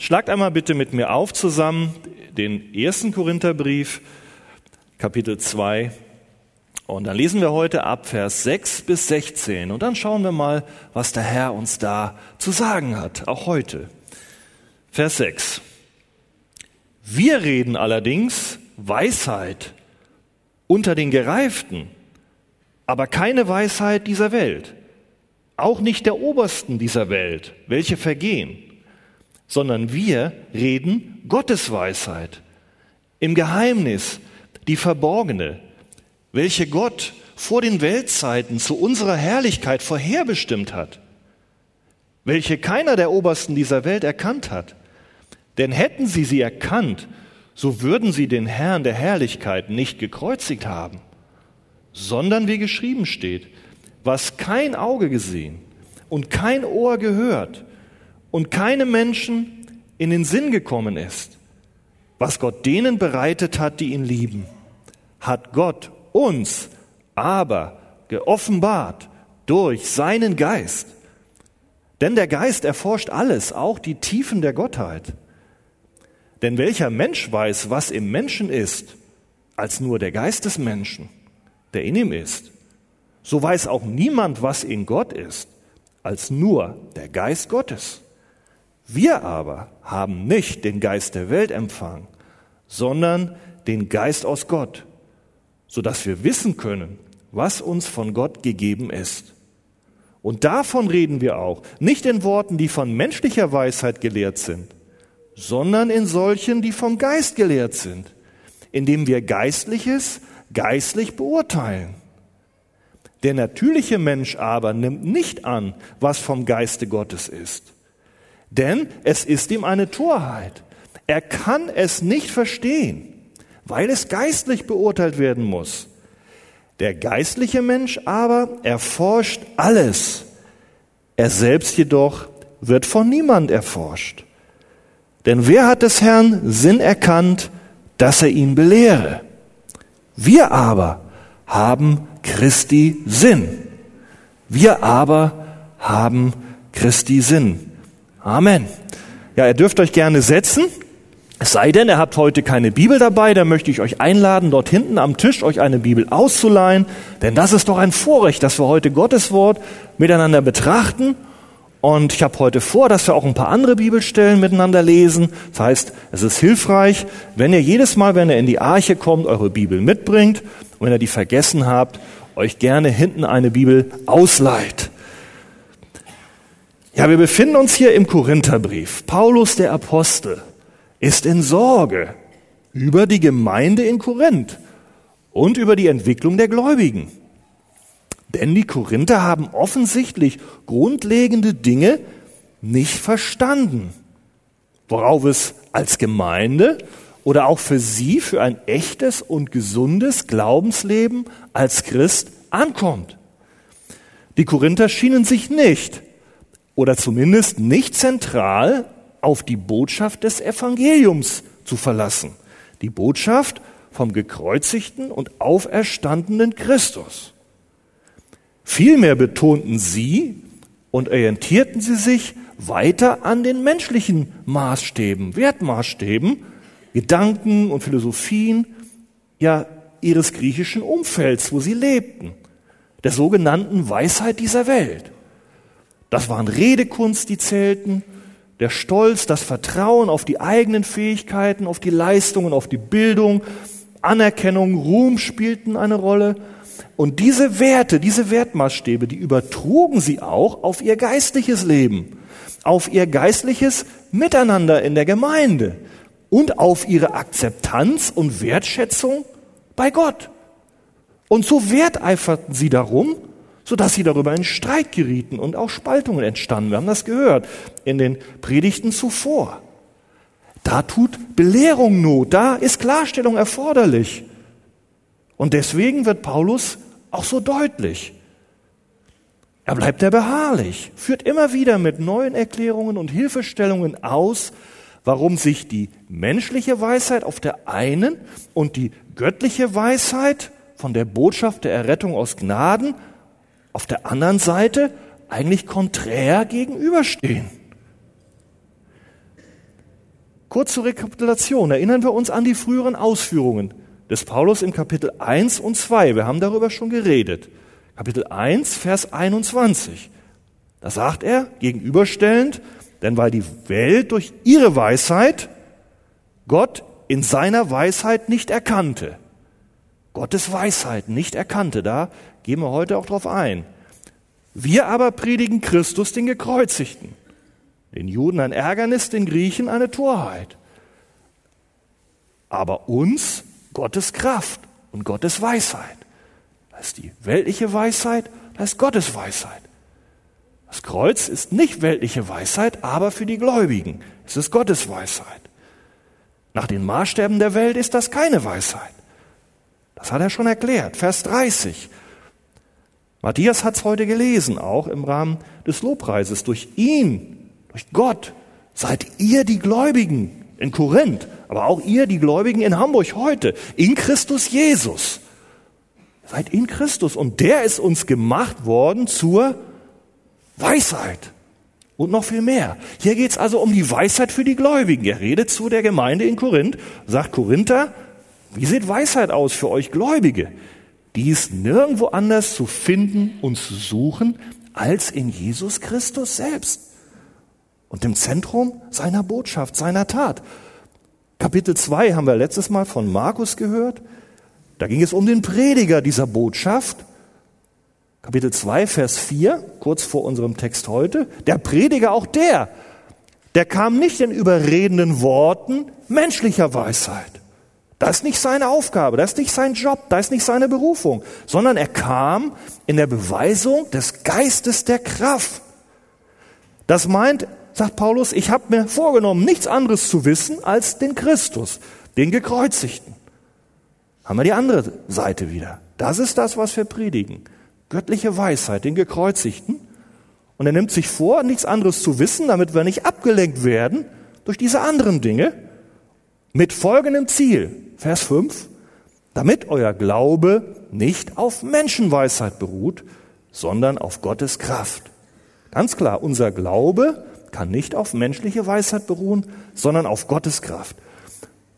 Schlagt einmal bitte mit mir auf zusammen den ersten Korintherbrief, Kapitel 2. Und dann lesen wir heute ab Vers 6 bis 16. Und dann schauen wir mal, was der Herr uns da zu sagen hat, auch heute. Vers 6. Wir reden allerdings Weisheit unter den Gereiften, aber keine Weisheit dieser Welt, auch nicht der Obersten dieser Welt, welche vergehen sondern wir reden Gottes Weisheit im Geheimnis, die verborgene, welche Gott vor den Weltzeiten zu unserer Herrlichkeit vorherbestimmt hat, welche keiner der Obersten dieser Welt erkannt hat. Denn hätten sie sie erkannt, so würden sie den Herrn der Herrlichkeit nicht gekreuzigt haben, sondern wie geschrieben steht, was kein Auge gesehen und kein Ohr gehört und keinem Menschen in den Sinn gekommen ist, was Gott denen bereitet hat, die ihn lieben, hat Gott uns aber geoffenbart durch seinen Geist. Denn der Geist erforscht alles, auch die Tiefen der Gottheit. Denn welcher Mensch weiß, was im Menschen ist, als nur der Geist des Menschen, der in ihm ist? So weiß auch niemand, was in Gott ist, als nur der Geist Gottes. Wir aber haben nicht den Geist der Welt empfangen, sondern den Geist aus Gott, so dass wir wissen können, was uns von Gott gegeben ist. Und davon reden wir auch, nicht in Worten, die von menschlicher Weisheit gelehrt sind, sondern in solchen, die vom Geist gelehrt sind, indem wir Geistliches geistlich beurteilen. Der natürliche Mensch aber nimmt nicht an, was vom Geiste Gottes ist denn es ist ihm eine Torheit. Er kann es nicht verstehen, weil es geistlich beurteilt werden muss. Der geistliche Mensch aber erforscht alles. Er selbst jedoch wird von niemand erforscht. Denn wer hat des Herrn Sinn erkannt, dass er ihn belehre? Wir aber haben Christi Sinn. Wir aber haben Christi Sinn. Amen. Ja, ihr dürft euch gerne setzen. Es sei denn, ihr habt heute keine Bibel dabei, dann möchte ich euch einladen, dort hinten am Tisch euch eine Bibel auszuleihen, denn das ist doch ein Vorrecht, dass wir heute Gottes Wort miteinander betrachten. Und ich habe heute vor, dass wir auch ein paar andere Bibelstellen miteinander lesen. Das heißt, es ist hilfreich, wenn ihr jedes Mal, wenn ihr in die Arche kommt, eure Bibel mitbringt und wenn ihr die vergessen habt, euch gerne hinten eine Bibel ausleiht. Ja, wir befinden uns hier im Korintherbrief. Paulus der Apostel ist in Sorge über die Gemeinde in Korinth und über die Entwicklung der Gläubigen. Denn die Korinther haben offensichtlich grundlegende Dinge nicht verstanden, worauf es als Gemeinde oder auch für sie für ein echtes und gesundes Glaubensleben als Christ ankommt. Die Korinther schienen sich nicht oder zumindest nicht zentral auf die Botschaft des Evangeliums zu verlassen. Die Botschaft vom gekreuzigten und auferstandenen Christus. Vielmehr betonten sie und orientierten sie sich weiter an den menschlichen Maßstäben, Wertmaßstäben, Gedanken und Philosophien, ja, ihres griechischen Umfelds, wo sie lebten, der sogenannten Weisheit dieser Welt. Das waren Redekunst, die zählten, der Stolz, das Vertrauen auf die eigenen Fähigkeiten, auf die Leistungen, auf die Bildung, Anerkennung, Ruhm spielten eine Rolle. Und diese Werte, diese Wertmaßstäbe, die übertrugen sie auch auf ihr geistliches Leben, auf ihr geistliches Miteinander in der Gemeinde und auf ihre Akzeptanz und Wertschätzung bei Gott. Und so werteiferten sie darum, sodass sie darüber in Streit gerieten und auch Spaltungen entstanden. Wir haben das gehört in den Predigten zuvor. Da tut Belehrung Not, da ist Klarstellung erforderlich. Und deswegen wird Paulus auch so deutlich. Er bleibt ja beharrlich, führt immer wieder mit neuen Erklärungen und Hilfestellungen aus, warum sich die menschliche Weisheit auf der einen und die göttliche Weisheit von der Botschaft der Errettung aus Gnaden auf der anderen Seite eigentlich konträr gegenüberstehen. Kurz zur Rekapitulation erinnern wir uns an die früheren Ausführungen des Paulus im Kapitel 1 und 2. Wir haben darüber schon geredet. Kapitel 1, Vers 21. Da sagt er gegenüberstellend, denn weil die Welt durch ihre Weisheit Gott in seiner Weisheit nicht erkannte. Gottes Weisheit nicht erkannte, da gehen wir heute auch drauf ein. Wir aber predigen Christus den Gekreuzigten. Den Juden ein Ärgernis, den Griechen eine Torheit. Aber uns Gottes Kraft und Gottes Weisheit. Das ist die weltliche Weisheit, das ist Gottes Weisheit. Das Kreuz ist nicht weltliche Weisheit, aber für die Gläubigen es ist Gottes Weisheit. Nach den Maßstäben der Welt ist das keine Weisheit. Das hat er schon erklärt. Vers 30. Matthias hat es heute gelesen, auch im Rahmen des Lobpreises. Durch ihn, durch Gott, seid ihr die Gläubigen in Korinth, aber auch ihr, die Gläubigen in Hamburg heute, in Christus Jesus. Seid in Christus und der ist uns gemacht worden zur Weisheit. Und noch viel mehr. Hier geht es also um die Weisheit für die Gläubigen. Er redet zu der Gemeinde in Korinth, sagt Korinther, wie sieht Weisheit aus für euch Gläubige? Die ist nirgendwo anders zu finden und zu suchen als in Jesus Christus selbst und im Zentrum seiner Botschaft, seiner Tat. Kapitel 2 haben wir letztes Mal von Markus gehört. Da ging es um den Prediger dieser Botschaft Kapitel 2, Vers 4, kurz vor unserem Text heute, der Prediger, auch der, der kam nicht in überredenden Worten menschlicher Weisheit. Das ist nicht seine Aufgabe, das ist nicht sein Job, das ist nicht seine Berufung, sondern er kam in der Beweisung des Geistes der Kraft. Das meint, sagt Paulus, ich habe mir vorgenommen, nichts anderes zu wissen als den Christus, den Gekreuzigten. Haben wir die andere Seite wieder. Das ist das, was wir predigen göttliche Weisheit, den Gekreuzigten. Und er nimmt sich vor, nichts anderes zu wissen, damit wir nicht abgelenkt werden durch diese anderen Dinge. Mit folgendem Ziel, Vers 5, damit euer Glaube nicht auf Menschenweisheit beruht, sondern auf Gottes Kraft. Ganz klar, unser Glaube kann nicht auf menschliche Weisheit beruhen, sondern auf Gottes Kraft.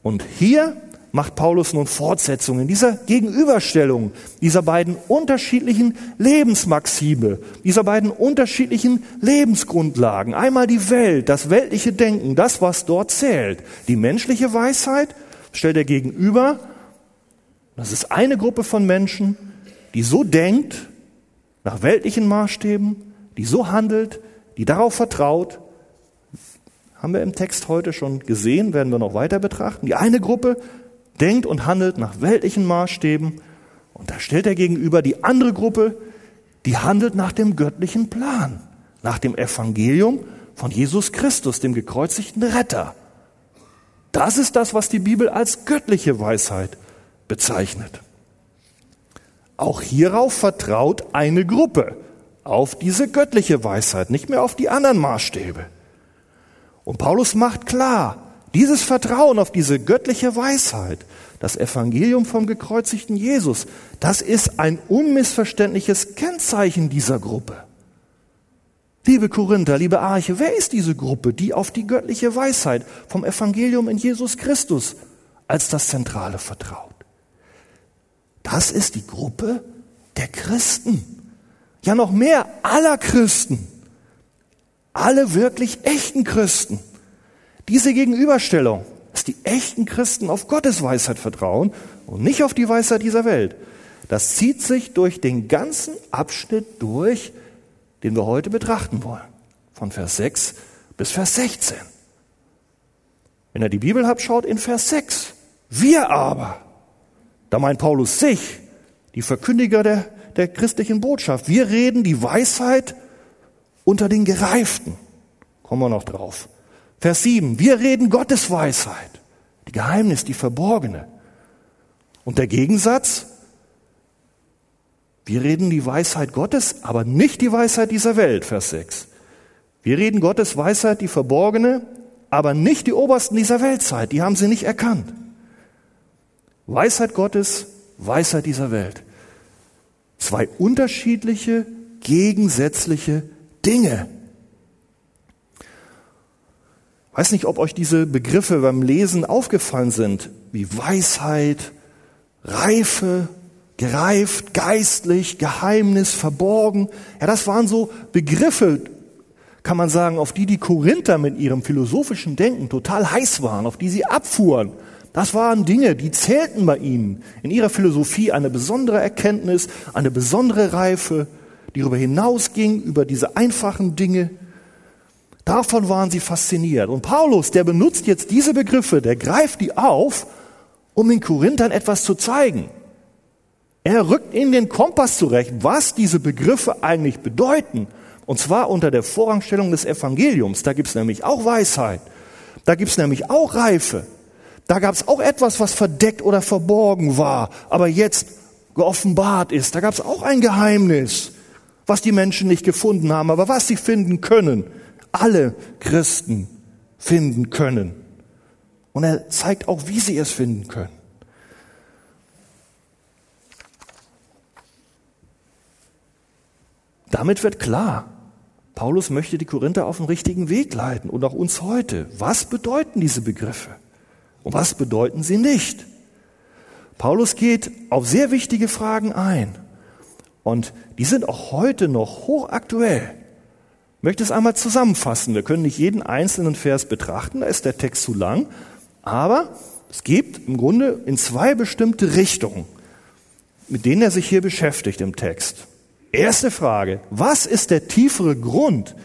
Und hier macht Paulus nun Fortsetzungen dieser Gegenüberstellung dieser beiden unterschiedlichen Lebensmaxime, dieser beiden unterschiedlichen Lebensgrundlagen. Einmal die Welt, das weltliche Denken, das, was dort zählt. Die menschliche Weisheit stellt er gegenüber. Das ist eine Gruppe von Menschen, die so denkt, nach weltlichen Maßstäben, die so handelt, die darauf vertraut, haben wir im Text heute schon gesehen, werden wir noch weiter betrachten. Die eine Gruppe denkt und handelt nach weltlichen Maßstäben. Und da stellt er gegenüber die andere Gruppe, die handelt nach dem göttlichen Plan, nach dem Evangelium von Jesus Christus, dem gekreuzigten Retter. Das ist das, was die Bibel als göttliche Weisheit bezeichnet. Auch hierauf vertraut eine Gruppe auf diese göttliche Weisheit, nicht mehr auf die anderen Maßstäbe. Und Paulus macht klar, dieses Vertrauen auf diese göttliche Weisheit, das Evangelium vom gekreuzigten Jesus, das ist ein unmissverständliches Kennzeichen dieser Gruppe. Liebe Korinther, liebe Arche, wer ist diese Gruppe, die auf die göttliche Weisheit vom Evangelium in Jesus Christus als das Zentrale vertraut? Das ist die Gruppe der Christen. Ja, noch mehr aller Christen. Alle wirklich echten Christen. Diese Gegenüberstellung, dass die echten Christen auf Gottes Weisheit vertrauen und nicht auf die Weisheit dieser Welt, das zieht sich durch den ganzen Abschnitt durch, den wir heute betrachten wollen. Von Vers 6 bis Vers 16. Wenn ihr die Bibel habt, schaut in Vers 6. Wir aber, da meint Paulus sich, die Verkündiger der, der christlichen Botschaft, wir reden die Weisheit unter den Gereiften. Kommen wir noch drauf. Vers 7, wir reden Gottes Weisheit, die Geheimnis, die verborgene. Und der Gegensatz, wir reden die Weisheit Gottes, aber nicht die Weisheit dieser Welt, Vers 6. Wir reden Gottes Weisheit, die verborgene, aber nicht die Obersten dieser Weltzeit, die haben sie nicht erkannt. Weisheit Gottes, Weisheit dieser Welt. Zwei unterschiedliche, gegensätzliche Dinge. Weiß nicht, ob euch diese Begriffe beim Lesen aufgefallen sind, wie Weisheit, Reife, gereift, geistlich, Geheimnis, verborgen. Ja, das waren so Begriffe, kann man sagen, auf die die Korinther mit ihrem philosophischen Denken total heiß waren, auf die sie abfuhren. Das waren Dinge, die zählten bei ihnen. In ihrer Philosophie eine besondere Erkenntnis, eine besondere Reife, die darüber hinausging, über diese einfachen Dinge. Davon waren sie fasziniert. Und Paulus, der benutzt jetzt diese Begriffe, der greift die auf, um den Korinthern etwas zu zeigen. Er rückt in den Kompass zurecht, was diese Begriffe eigentlich bedeuten. Und zwar unter der Vorrangstellung des Evangeliums. Da gibt's nämlich auch Weisheit. Da gibt's nämlich auch Reife. Da gab's auch etwas, was verdeckt oder verborgen war, aber jetzt geoffenbart ist. Da gab's auch ein Geheimnis, was die Menschen nicht gefunden haben, aber was sie finden können alle Christen finden können. Und er zeigt auch, wie sie es finden können. Damit wird klar, Paulus möchte die Korinther auf den richtigen Weg leiten und auch uns heute. Was bedeuten diese Begriffe? Und was bedeuten sie nicht? Paulus geht auf sehr wichtige Fragen ein. Und die sind auch heute noch hochaktuell. Ich möchte es einmal zusammenfassen. Wir können nicht jeden einzelnen Vers betrachten, da ist der Text zu lang, aber es gibt im Grunde in zwei bestimmte Richtungen, mit denen er sich hier beschäftigt im Text. Erste Frage, was ist der tiefere Grund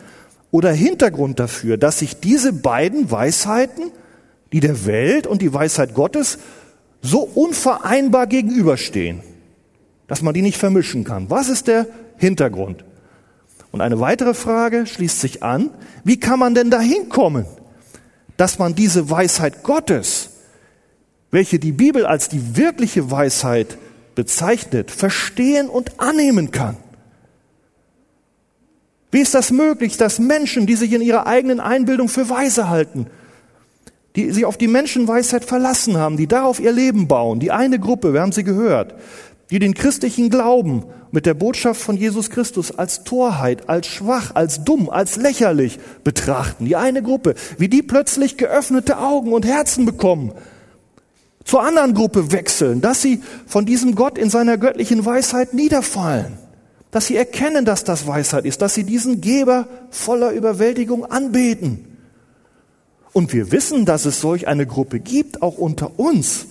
oder Hintergrund dafür, dass sich diese beiden Weisheiten, die der Welt und die Weisheit Gottes, so unvereinbar gegenüberstehen, dass man die nicht vermischen kann? Was ist der Hintergrund? Und eine weitere Frage schließt sich an, wie kann man denn dahin kommen, dass man diese Weisheit Gottes, welche die Bibel als die wirkliche Weisheit bezeichnet, verstehen und annehmen kann? Wie ist das möglich, dass Menschen, die sich in ihrer eigenen Einbildung für weise halten, die sich auf die Menschenweisheit verlassen haben, die darauf ihr Leben bauen, die eine Gruppe, wir haben sie gehört, die den christlichen Glauben mit der Botschaft von Jesus Christus als Torheit, als schwach, als dumm, als lächerlich betrachten. Die eine Gruppe, wie die plötzlich geöffnete Augen und Herzen bekommen, zur anderen Gruppe wechseln, dass sie von diesem Gott in seiner göttlichen Weisheit niederfallen, dass sie erkennen, dass das Weisheit ist, dass sie diesen Geber voller Überwältigung anbeten. Und wir wissen, dass es solch eine Gruppe gibt, auch unter uns.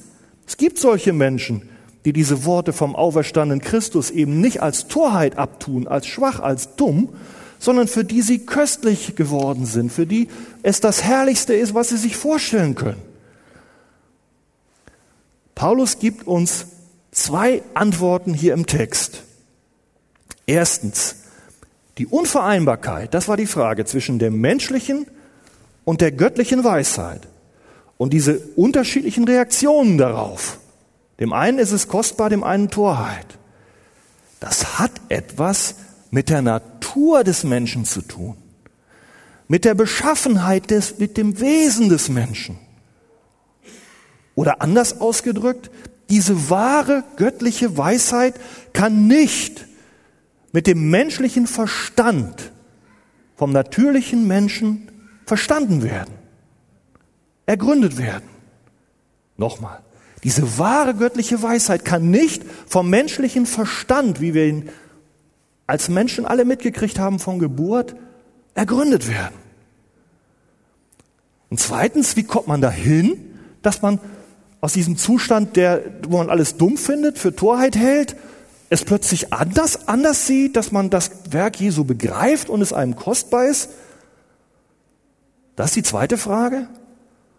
Es gibt solche Menschen, die diese Worte vom auferstandenen Christus eben nicht als Torheit abtun, als schwach, als dumm, sondern für die sie köstlich geworden sind, für die es das Herrlichste ist, was sie sich vorstellen können. Paulus gibt uns zwei Antworten hier im Text. Erstens, die Unvereinbarkeit, das war die Frage zwischen der menschlichen und der göttlichen Weisheit und diese unterschiedlichen Reaktionen darauf. Dem einen ist es kostbar, dem einen Torheit. Das hat etwas mit der Natur des Menschen zu tun, mit der Beschaffenheit des, mit dem Wesen des Menschen. Oder anders ausgedrückt, diese wahre göttliche Weisheit kann nicht mit dem menschlichen Verstand vom natürlichen Menschen verstanden werden, ergründet werden. Nochmal, diese wahre göttliche Weisheit kann nicht vom menschlichen Verstand, wie wir ihn als Menschen alle mitgekriegt haben von Geburt, ergründet werden. Und zweitens, wie kommt man dahin, dass man aus diesem Zustand, der, wo man alles dumm findet, für Torheit hält, es plötzlich anders, anders sieht, dass man das Werk Jesu begreift und es einem kostbar ist? Das ist die zweite Frage.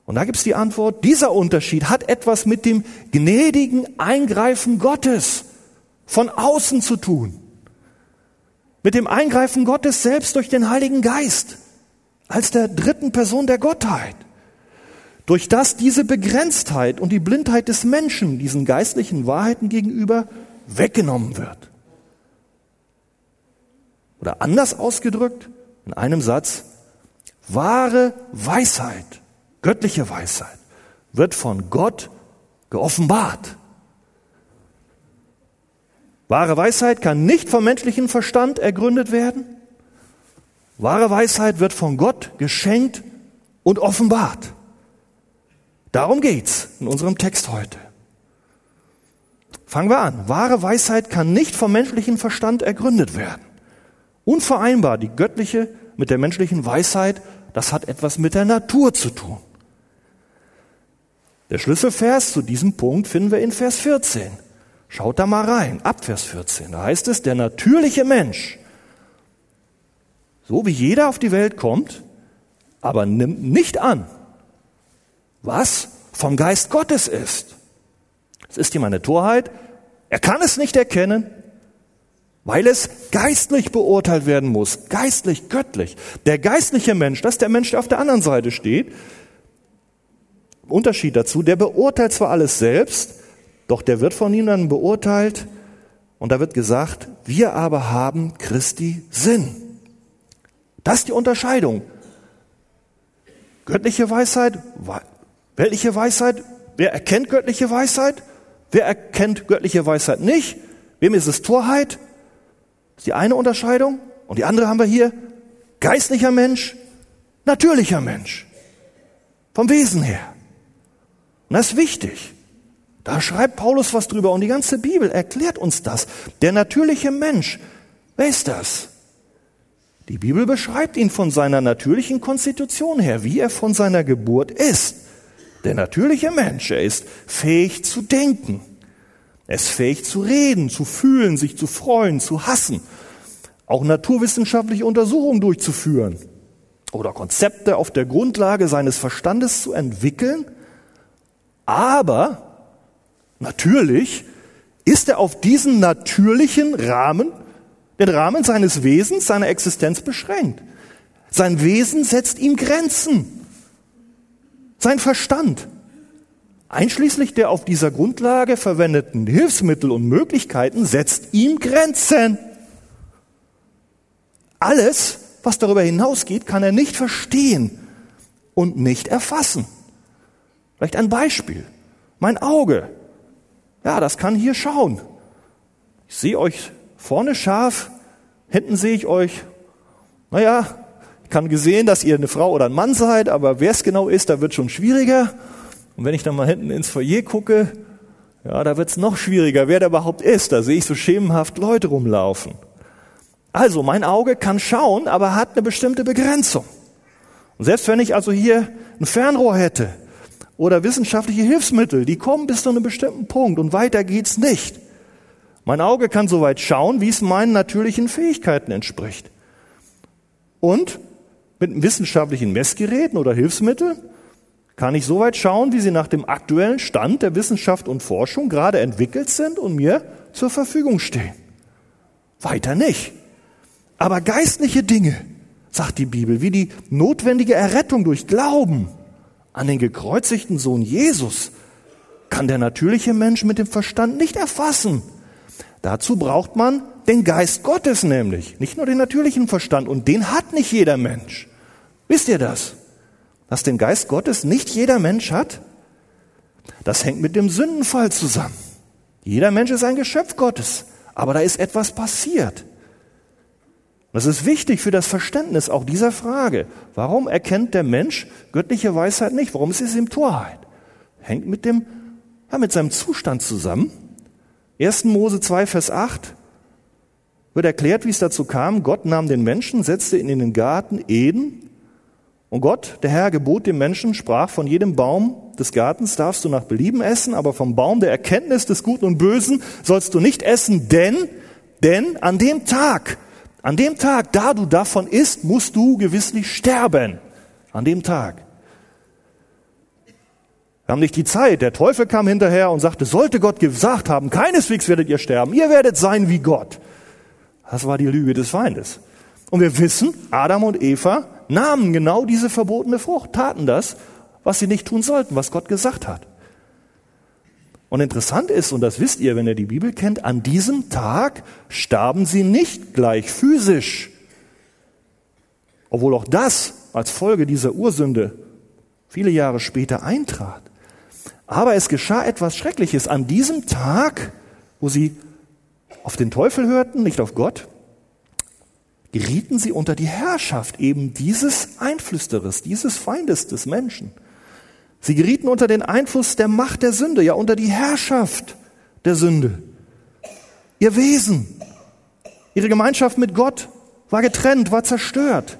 Und da gibt es die Antwort, dieser Unterschied hat etwas mit dem gnädigen Eingreifen Gottes von außen zu tun. Mit dem Eingreifen Gottes selbst durch den Heiligen Geist als der dritten Person der Gottheit. Durch das diese Begrenztheit und die Blindheit des Menschen diesen geistlichen Wahrheiten gegenüber weggenommen wird. Oder anders ausgedrückt, in einem Satz, wahre Weisheit göttliche Weisheit wird von Gott geoffenbart. Wahre Weisheit kann nicht vom menschlichen Verstand ergründet werden. Wahre Weisheit wird von Gott geschenkt und offenbart. Darum geht's in unserem Text heute. Fangen wir an. Wahre Weisheit kann nicht vom menschlichen Verstand ergründet werden. Unvereinbar die göttliche mit der menschlichen Weisheit, das hat etwas mit der Natur zu tun. Der Schlüsselvers zu diesem Punkt finden wir in Vers 14. Schaut da mal rein, ab Vers 14. Da heißt es, der natürliche Mensch, so wie jeder auf die Welt kommt, aber nimmt nicht an, was vom Geist Gottes ist. Es ist ihm eine Torheit, er kann es nicht erkennen, weil es geistlich beurteilt werden muss, geistlich, göttlich. Der geistliche Mensch, das ist der Mensch, der auf der anderen Seite steht, Unterschied dazu, der beurteilt zwar alles selbst, doch der wird von dann beurteilt und da wird gesagt, wir aber haben Christi Sinn. Das ist die Unterscheidung. Göttliche Weisheit, weltliche Weisheit, wer erkennt göttliche Weisheit? Wer erkennt göttliche Weisheit nicht? Wem ist es Torheit? Das ist die eine Unterscheidung. Und die andere haben wir hier. Geistlicher Mensch, natürlicher Mensch. Vom Wesen her. Und das ist wichtig. Da schreibt Paulus was drüber und die ganze Bibel erklärt uns das. Der natürliche Mensch, wer ist das? Die Bibel beschreibt ihn von seiner natürlichen Konstitution her, wie er von seiner Geburt ist. Der natürliche Mensch, er ist fähig zu denken. Er ist fähig zu reden, zu fühlen, sich zu freuen, zu hassen. Auch naturwissenschaftliche Untersuchungen durchzuführen oder Konzepte auf der Grundlage seines Verstandes zu entwickeln. Aber natürlich ist er auf diesen natürlichen Rahmen, den Rahmen seines Wesens, seiner Existenz beschränkt. Sein Wesen setzt ihm Grenzen. Sein Verstand, einschließlich der auf dieser Grundlage verwendeten Hilfsmittel und Möglichkeiten, setzt ihm Grenzen. Alles, was darüber hinausgeht, kann er nicht verstehen und nicht erfassen. Vielleicht ein Beispiel. Mein Auge. Ja, das kann hier schauen. Ich sehe euch vorne scharf, hinten sehe ich euch, naja, ich kann gesehen, dass ihr eine Frau oder ein Mann seid, aber wer es genau ist, da wird schon schwieriger. Und wenn ich dann mal hinten ins Foyer gucke, ja, da wird es noch schwieriger, wer da überhaupt ist. Da sehe ich so schemenhaft Leute rumlaufen. Also, mein Auge kann schauen, aber hat eine bestimmte Begrenzung. Und selbst wenn ich also hier ein Fernrohr hätte oder wissenschaftliche Hilfsmittel, die kommen bis zu einem bestimmten Punkt und weiter geht's nicht. Mein Auge kann so weit schauen, wie es meinen natürlichen Fähigkeiten entspricht. Und mit wissenschaftlichen Messgeräten oder Hilfsmitteln kann ich so weit schauen, wie sie nach dem aktuellen Stand der Wissenschaft und Forschung gerade entwickelt sind und mir zur Verfügung stehen. Weiter nicht. Aber geistliche Dinge, sagt die Bibel, wie die notwendige Errettung durch Glauben an den gekreuzigten Sohn Jesus, kann der natürliche Mensch mit dem Verstand nicht erfassen. Dazu braucht man den Geist Gottes nämlich, nicht nur den natürlichen Verstand. Und den hat nicht jeder Mensch. Wisst ihr das? Dass den Geist Gottes nicht jeder Mensch hat? Das hängt mit dem Sündenfall zusammen. Jeder Mensch ist ein Geschöpf Gottes, aber da ist etwas passiert. Das ist wichtig für das Verständnis auch dieser Frage. Warum erkennt der Mensch göttliche Weisheit nicht? Warum ist es ihm Torheit? Hängt mit dem, ja, mit seinem Zustand zusammen. 1. Mose 2, Vers 8 wird erklärt, wie es dazu kam. Gott nahm den Menschen, setzte ihn in den Garten Eden. Und Gott, der Herr, gebot dem Menschen, sprach, von jedem Baum des Gartens darfst du nach Belieben essen, aber vom Baum der Erkenntnis des Guten und Bösen sollst du nicht essen, denn, denn an dem Tag, an dem Tag, da du davon isst, musst du gewisslich sterben. An dem Tag. Wir haben nicht die Zeit. Der Teufel kam hinterher und sagte, sollte Gott gesagt haben, keineswegs werdet ihr sterben, ihr werdet sein wie Gott. Das war die Lüge des Feindes. Und wir wissen, Adam und Eva nahmen genau diese verbotene Frucht, taten das, was sie nicht tun sollten, was Gott gesagt hat. Und interessant ist, und das wisst ihr, wenn ihr die Bibel kennt, an diesem Tag starben sie nicht gleich physisch. Obwohl auch das als Folge dieser Ursünde viele Jahre später eintrat. Aber es geschah etwas Schreckliches. An diesem Tag, wo sie auf den Teufel hörten, nicht auf Gott, gerieten sie unter die Herrschaft eben dieses Einflüsterers, dieses Feindes des Menschen. Sie gerieten unter den Einfluss der Macht der Sünde, ja unter die Herrschaft der Sünde. Ihr Wesen, ihre Gemeinschaft mit Gott war getrennt, war zerstört.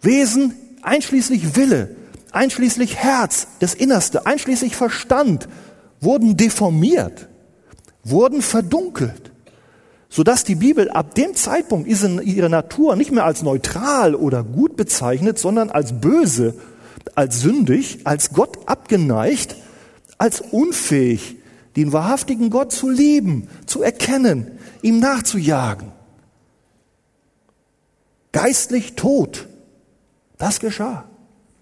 Wesen einschließlich Wille, einschließlich Herz, das Innerste, einschließlich Verstand, wurden deformiert, wurden verdunkelt, sodass die Bibel ab dem Zeitpunkt ihre Natur nicht mehr als neutral oder gut bezeichnet, sondern als böse, als sündig, als Gott abgeneigt, als unfähig, den wahrhaftigen Gott zu lieben, zu erkennen, ihm nachzujagen. Geistlich tot. Das geschah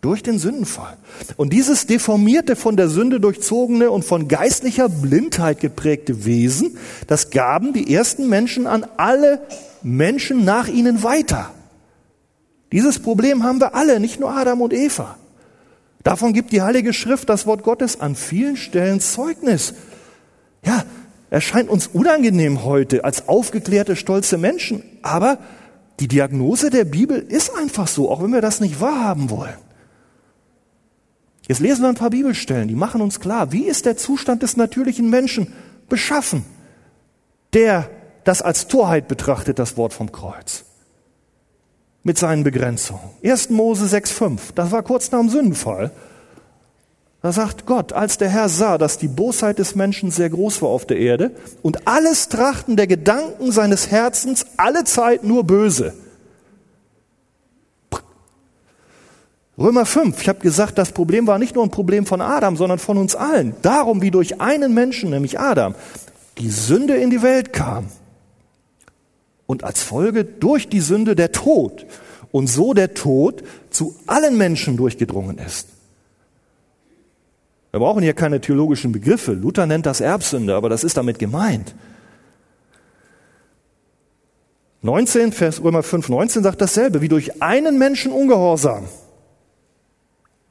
durch den Sündenfall. Und dieses deformierte, von der Sünde durchzogene und von geistlicher Blindheit geprägte Wesen, das gaben die ersten Menschen an alle Menschen nach ihnen weiter. Dieses Problem haben wir alle, nicht nur Adam und Eva. Davon gibt die Heilige Schrift, das Wort Gottes, an vielen Stellen Zeugnis. Ja, erscheint uns unangenehm heute als aufgeklärte, stolze Menschen, aber die Diagnose der Bibel ist einfach so, auch wenn wir das nicht wahrhaben wollen. Jetzt lesen wir ein paar Bibelstellen, die machen uns klar, wie ist der Zustand des natürlichen Menschen beschaffen, der das als Torheit betrachtet, das Wort vom Kreuz. Mit seinen Begrenzungen. 1. Mose 6,5, das war kurz nach dem Sündenfall. Da sagt Gott, als der Herr sah, dass die Bosheit des Menschen sehr groß war auf der Erde und alles Trachten der Gedanken seines Herzens alle Zeit nur böse, Römer 5, ich habe gesagt, das Problem war nicht nur ein Problem von Adam, sondern von uns allen. Darum, wie durch einen Menschen, nämlich Adam, die Sünde in die Welt kam. Und als Folge durch die Sünde der Tod. Und so der Tod zu allen Menschen durchgedrungen ist. Wir brauchen hier keine theologischen Begriffe. Luther nennt das Erbsünde, aber das ist damit gemeint. 19, Vers Römer 5, 19 sagt dasselbe, wie durch einen Menschen Ungehorsam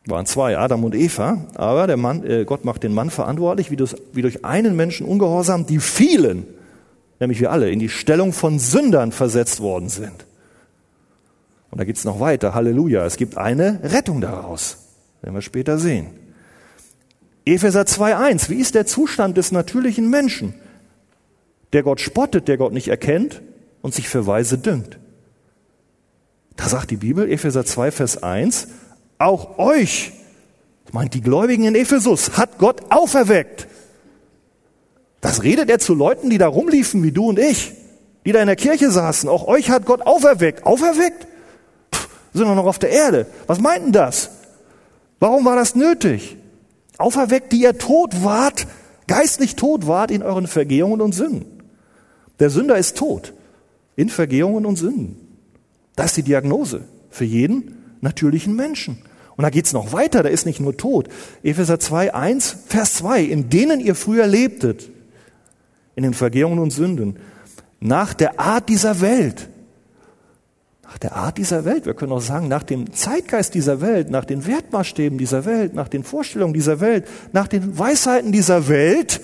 waren zwei, Adam und Eva, aber der Mann, äh, Gott macht den Mann verantwortlich, wie durch, wie durch einen Menschen ungehorsam die vielen, nämlich wir alle, in die Stellung von Sündern versetzt worden sind. Und da geht's noch weiter, Halleluja, es gibt eine Rettung daraus, werden wir später sehen. Epheser 2.1, wie ist der Zustand des natürlichen Menschen, der Gott spottet, der Gott nicht erkennt und sich für weise dünkt? Da sagt die Bibel, Epheser 2, Vers 1, auch euch, meint die Gläubigen in Ephesus, hat Gott auferweckt. Das redet er zu Leuten, die da rumliefen wie du und ich, die da in der Kirche saßen. Auch euch hat Gott auferweckt. Auferweckt? Pff, sind wir noch auf der Erde. Was meinten das? Warum war das nötig? Auferweckt, die ihr tot wart, geistlich tot wart in euren Vergehungen und Sünden. Der Sünder ist tot in Vergehungen und Sünden. Das ist die Diagnose für jeden natürlichen Menschen. Und da geht's noch weiter, da ist nicht nur Tod. Epheser 2, 1, Vers 2, in denen ihr früher lebtet, in den Vergehungen und Sünden, nach der Art dieser Welt. Nach der Art dieser Welt, wir können auch sagen, nach dem Zeitgeist dieser Welt, nach den Wertmaßstäben dieser Welt, nach den Vorstellungen dieser Welt, nach den Weisheiten dieser Welt.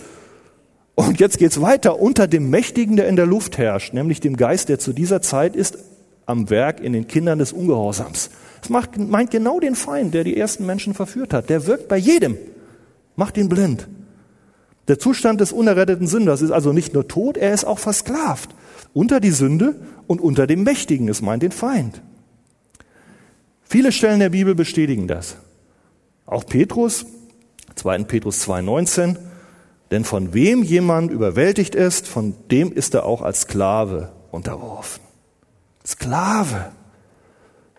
Und jetzt geht's weiter unter dem Mächtigen, der in der Luft herrscht, nämlich dem Geist, der zu dieser Zeit ist am Werk in den Kindern des Ungehorsams. Es macht, meint genau den Feind, der die ersten Menschen verführt hat. Der wirkt bei jedem, macht ihn blind. Der Zustand des unerretteten Sünders ist also nicht nur tot, er ist auch versklavt. Unter die Sünde und unter dem Mächtigen, es meint den Feind. Viele Stellen der Bibel bestätigen das. Auch Petrus, 2. Petrus 2,19, denn von wem jemand überwältigt ist, von dem ist er auch als Sklave unterworfen. Sklave.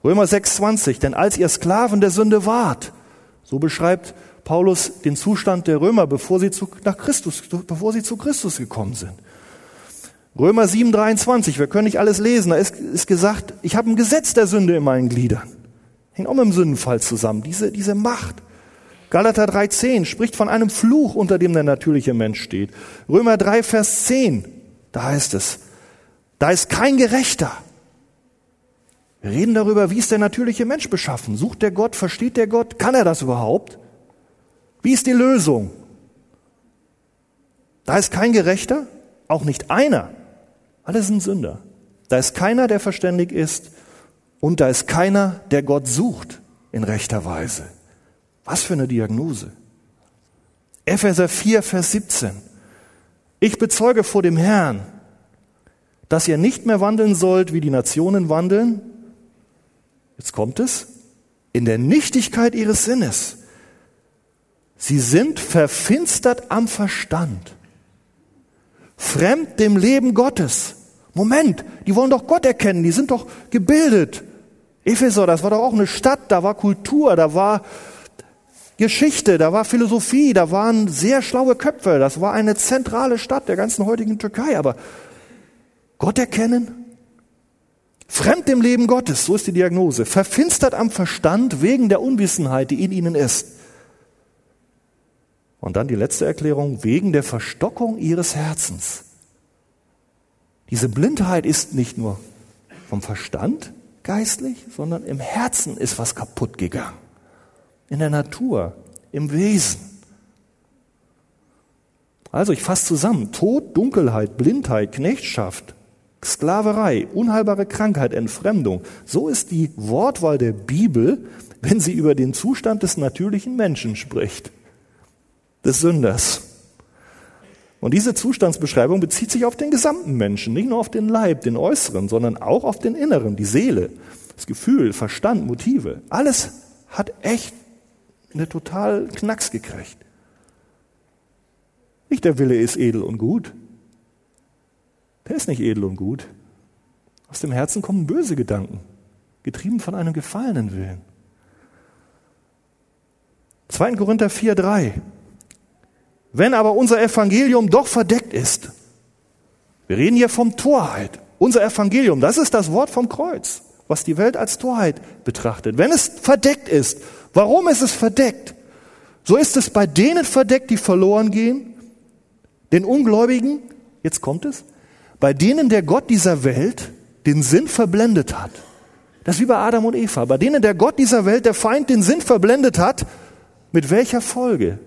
Römer 6,20, denn als ihr Sklaven der Sünde wart, so beschreibt Paulus den Zustand der Römer, bevor sie zu, nach Christus, bevor sie zu Christus gekommen sind. Römer 7,23, wir können nicht alles lesen, da ist, ist gesagt, ich habe ein Gesetz der Sünde in meinen Gliedern. Hängt auch mit dem Sündenfall zusammen, diese, diese Macht. Galater 3,10 spricht von einem Fluch, unter dem der natürliche Mensch steht. Römer 3, Vers 10, da heißt es, da ist kein Gerechter, wir reden darüber, wie ist der natürliche Mensch beschaffen? Sucht der Gott? Versteht der Gott? Kann er das überhaupt? Wie ist die Lösung? Da ist kein Gerechter, auch nicht einer. Alle sind Sünder. da ist keiner, der verständig ist und da ist keiner, der Gott sucht in rechter Weise. Was für eine Diagnose. Epheser 4, Vers 17. Ich bezeuge vor dem Herrn, dass ihr nicht mehr wandeln sollt, wie die Nationen wandeln. Jetzt kommt es. In der Nichtigkeit ihres Sinnes. Sie sind verfinstert am Verstand. Fremd dem Leben Gottes. Moment, die wollen doch Gott erkennen, die sind doch gebildet. Epheser, das war doch auch eine Stadt, da war Kultur, da war Geschichte, da war Philosophie, da waren sehr schlaue Köpfe, das war eine zentrale Stadt der ganzen heutigen Türkei. Aber Gott erkennen? Fremd dem Leben Gottes, so ist die Diagnose. Verfinstert am Verstand wegen der Unwissenheit, die in ihnen ist. Und dann die letzte Erklärung, wegen der Verstockung ihres Herzens. Diese Blindheit ist nicht nur vom Verstand geistlich, sondern im Herzen ist was kaputt gegangen in der Natur, im Wesen. Also ich fasse zusammen, Tod, Dunkelheit, Blindheit, Knechtschaft, Sklaverei, unheilbare Krankheit, Entfremdung. So ist die Wortwahl der Bibel, wenn sie über den Zustand des natürlichen Menschen spricht, des Sünders. Und diese Zustandsbeschreibung bezieht sich auf den gesamten Menschen, nicht nur auf den Leib, den äußeren, sondern auch auf den inneren, die Seele, das Gefühl, Verstand, Motive. Alles hat echt eine total Knacks gekriegt. Nicht der Wille ist edel und gut. Der ist nicht edel und gut. Aus dem Herzen kommen böse Gedanken, getrieben von einem gefallenen Willen. 2. Korinther 4, 3. Wenn aber unser Evangelium doch verdeckt ist, wir reden hier vom Torheit, unser Evangelium, das ist das Wort vom Kreuz, was die Welt als Torheit betrachtet. Wenn es verdeckt ist Warum ist es verdeckt? So ist es bei denen verdeckt, die verloren gehen, den Ungläubigen, jetzt kommt es, bei denen der Gott dieser Welt den Sinn verblendet hat. Das ist wie bei Adam und Eva. Bei denen der Gott dieser Welt, der Feind, den Sinn verblendet hat, mit welcher Folge?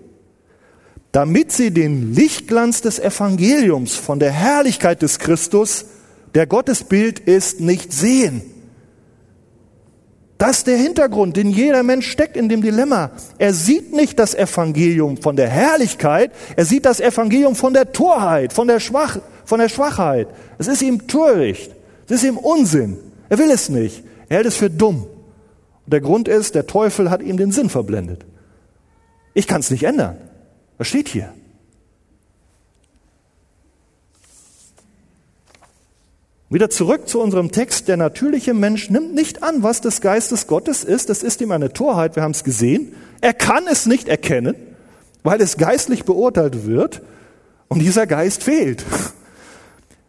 Damit sie den Lichtglanz des Evangeliums von der Herrlichkeit des Christus, der Gottesbild ist, nicht sehen. Das ist der Hintergrund, den jeder Mensch steckt in dem Dilemma. Er sieht nicht das Evangelium von der Herrlichkeit, er sieht das Evangelium von der Torheit, von der, Schwach, von der Schwachheit. Es ist ihm töricht, es ist ihm Unsinn. Er will es nicht, er hält es für dumm. Und der Grund ist, der Teufel hat ihm den Sinn verblendet. Ich kann es nicht ändern. Was steht hier? Wieder zurück zu unserem Text. Der natürliche Mensch nimmt nicht an, was des Geistes Gottes ist. Das ist ihm eine Torheit. Wir haben es gesehen. Er kann es nicht erkennen, weil es geistlich beurteilt wird. Und dieser Geist fehlt.